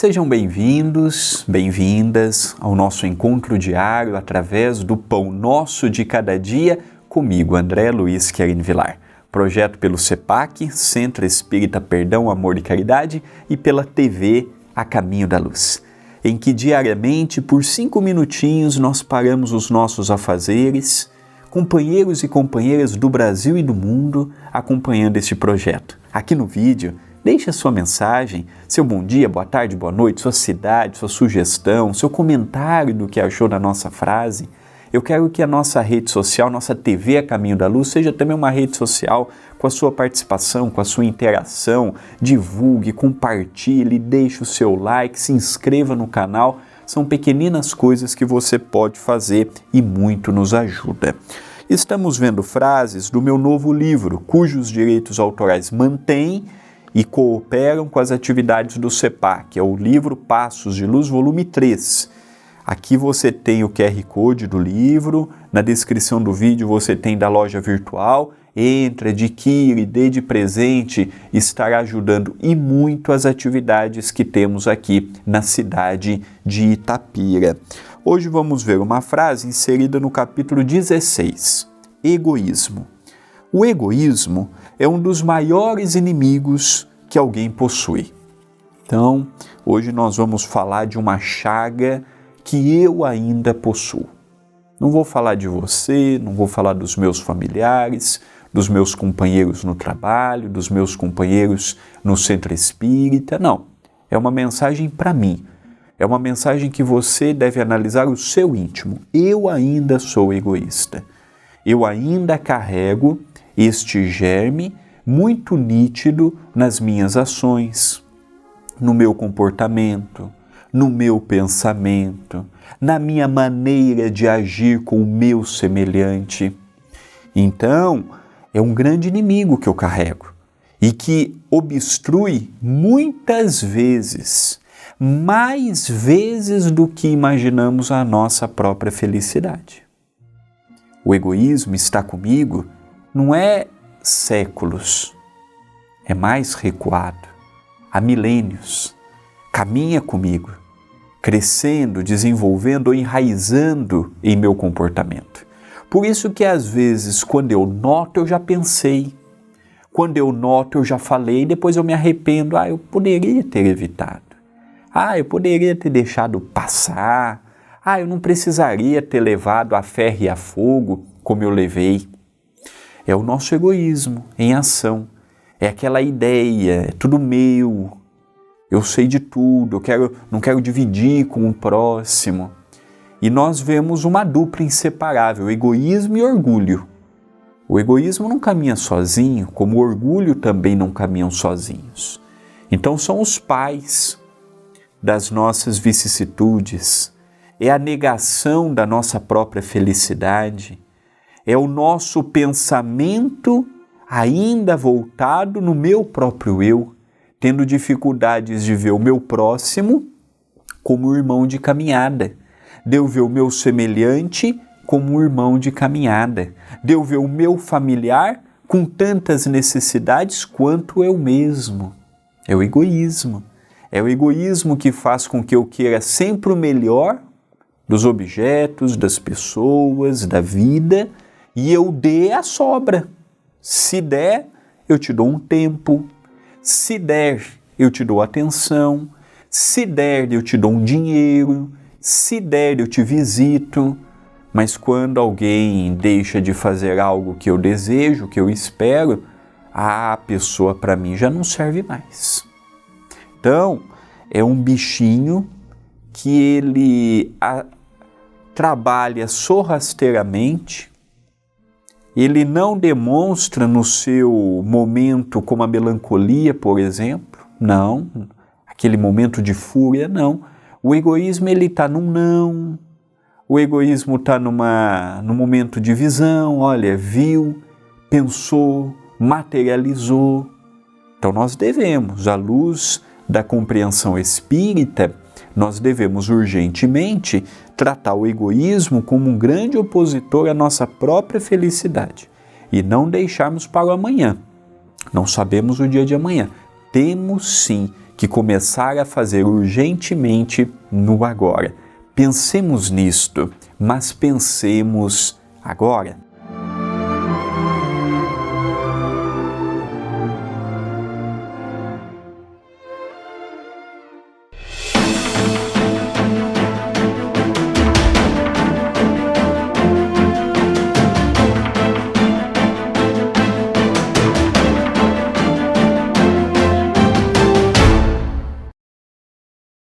Sejam bem-vindos, bem-vindas ao nosso encontro diário através do Pão Nosso de Cada Dia, comigo, André Luiz Querin Vilar. Projeto pelo CEPAC, Centro Espírita Perdão, Amor e Caridade, e pela TV A Caminho da Luz, em que diariamente, por cinco minutinhos, nós paramos os nossos afazeres, companheiros e companheiras do Brasil e do mundo acompanhando este projeto. Aqui no vídeo, Deixe a sua mensagem, seu bom dia, boa tarde, boa noite, sua cidade, sua sugestão, seu comentário do que achou da nossa frase. Eu quero que a nossa rede social, nossa TV a Caminho da Luz, seja também uma rede social com a sua participação, com a sua interação. Divulgue, compartilhe, deixe o seu like, se inscreva no canal. São pequeninas coisas que você pode fazer e muito nos ajuda. Estamos vendo frases do meu novo livro, cujos direitos autorais mantêm e cooperam com as atividades do CEPA, que é o livro Passos de Luz, volume 3. Aqui você tem o QR Code do livro, na descrição do vídeo você tem da loja virtual. Entre, adquire, dê de presente, estará ajudando e muito as atividades que temos aqui na cidade de Itapira. Hoje vamos ver uma frase inserida no capítulo 16: Egoísmo. O egoísmo é um dos maiores inimigos que alguém possui. Então, hoje nós vamos falar de uma chaga que eu ainda possuo. Não vou falar de você, não vou falar dos meus familiares, dos meus companheiros no trabalho, dos meus companheiros no centro espírita, não. É uma mensagem para mim. É uma mensagem que você deve analisar o seu íntimo. Eu ainda sou egoísta. Eu ainda carrego este germe muito nítido nas minhas ações, no meu comportamento, no meu pensamento, na minha maneira de agir com o meu semelhante. Então, é um grande inimigo que eu carrego e que obstrui muitas vezes, mais vezes do que imaginamos a nossa própria felicidade. O egoísmo está comigo não é séculos, é mais recuado, há milênios. Caminha comigo, crescendo, desenvolvendo ou enraizando em meu comportamento. Por isso que às vezes, quando eu noto, eu já pensei. Quando eu noto, eu já falei, depois eu me arrependo. Ah, eu poderia ter evitado. Ah, eu poderia ter deixado passar. Ah, eu não precisaria ter levado a ferro e a fogo como eu levei. É o nosso egoísmo em ação. É aquela ideia, é tudo meu. Eu sei de tudo, eu quero, não quero dividir com o próximo. E nós vemos uma dupla inseparável, egoísmo e orgulho. O egoísmo não caminha sozinho, como o orgulho também não caminham sozinhos. Então são os pais das nossas vicissitudes, é a negação da nossa própria felicidade, é o nosso pensamento ainda voltado no meu próprio eu, tendo dificuldades de ver o meu próximo como irmão de caminhada, de eu ver o meu semelhante como irmão de caminhada, de eu ver o meu familiar com tantas necessidades quanto eu mesmo. É o egoísmo. É o egoísmo que faz com que eu queira sempre o melhor dos objetos, das pessoas, da vida e eu dê a sobra. Se der, eu te dou um tempo. Se der, eu te dou atenção. Se der, eu te dou um dinheiro. Se der, eu te visito. Mas quando alguém deixa de fazer algo que eu desejo, que eu espero, a pessoa para mim já não serve mais. Então, é um bichinho que ele a, trabalha sorrasteiramente ele não demonstra no seu momento como a melancolia, por exemplo, não, aquele momento de fúria, não. O egoísmo ele está num não, o egoísmo está num momento de visão, olha, viu, pensou, materializou. Então nós devemos, à luz da compreensão espírita, nós devemos urgentemente tratar o egoísmo como um grande opositor à nossa própria felicidade e não deixarmos para o amanhã. Não sabemos o dia de amanhã. Temos sim que começar a fazer urgentemente no agora. Pensemos nisto, mas pensemos agora.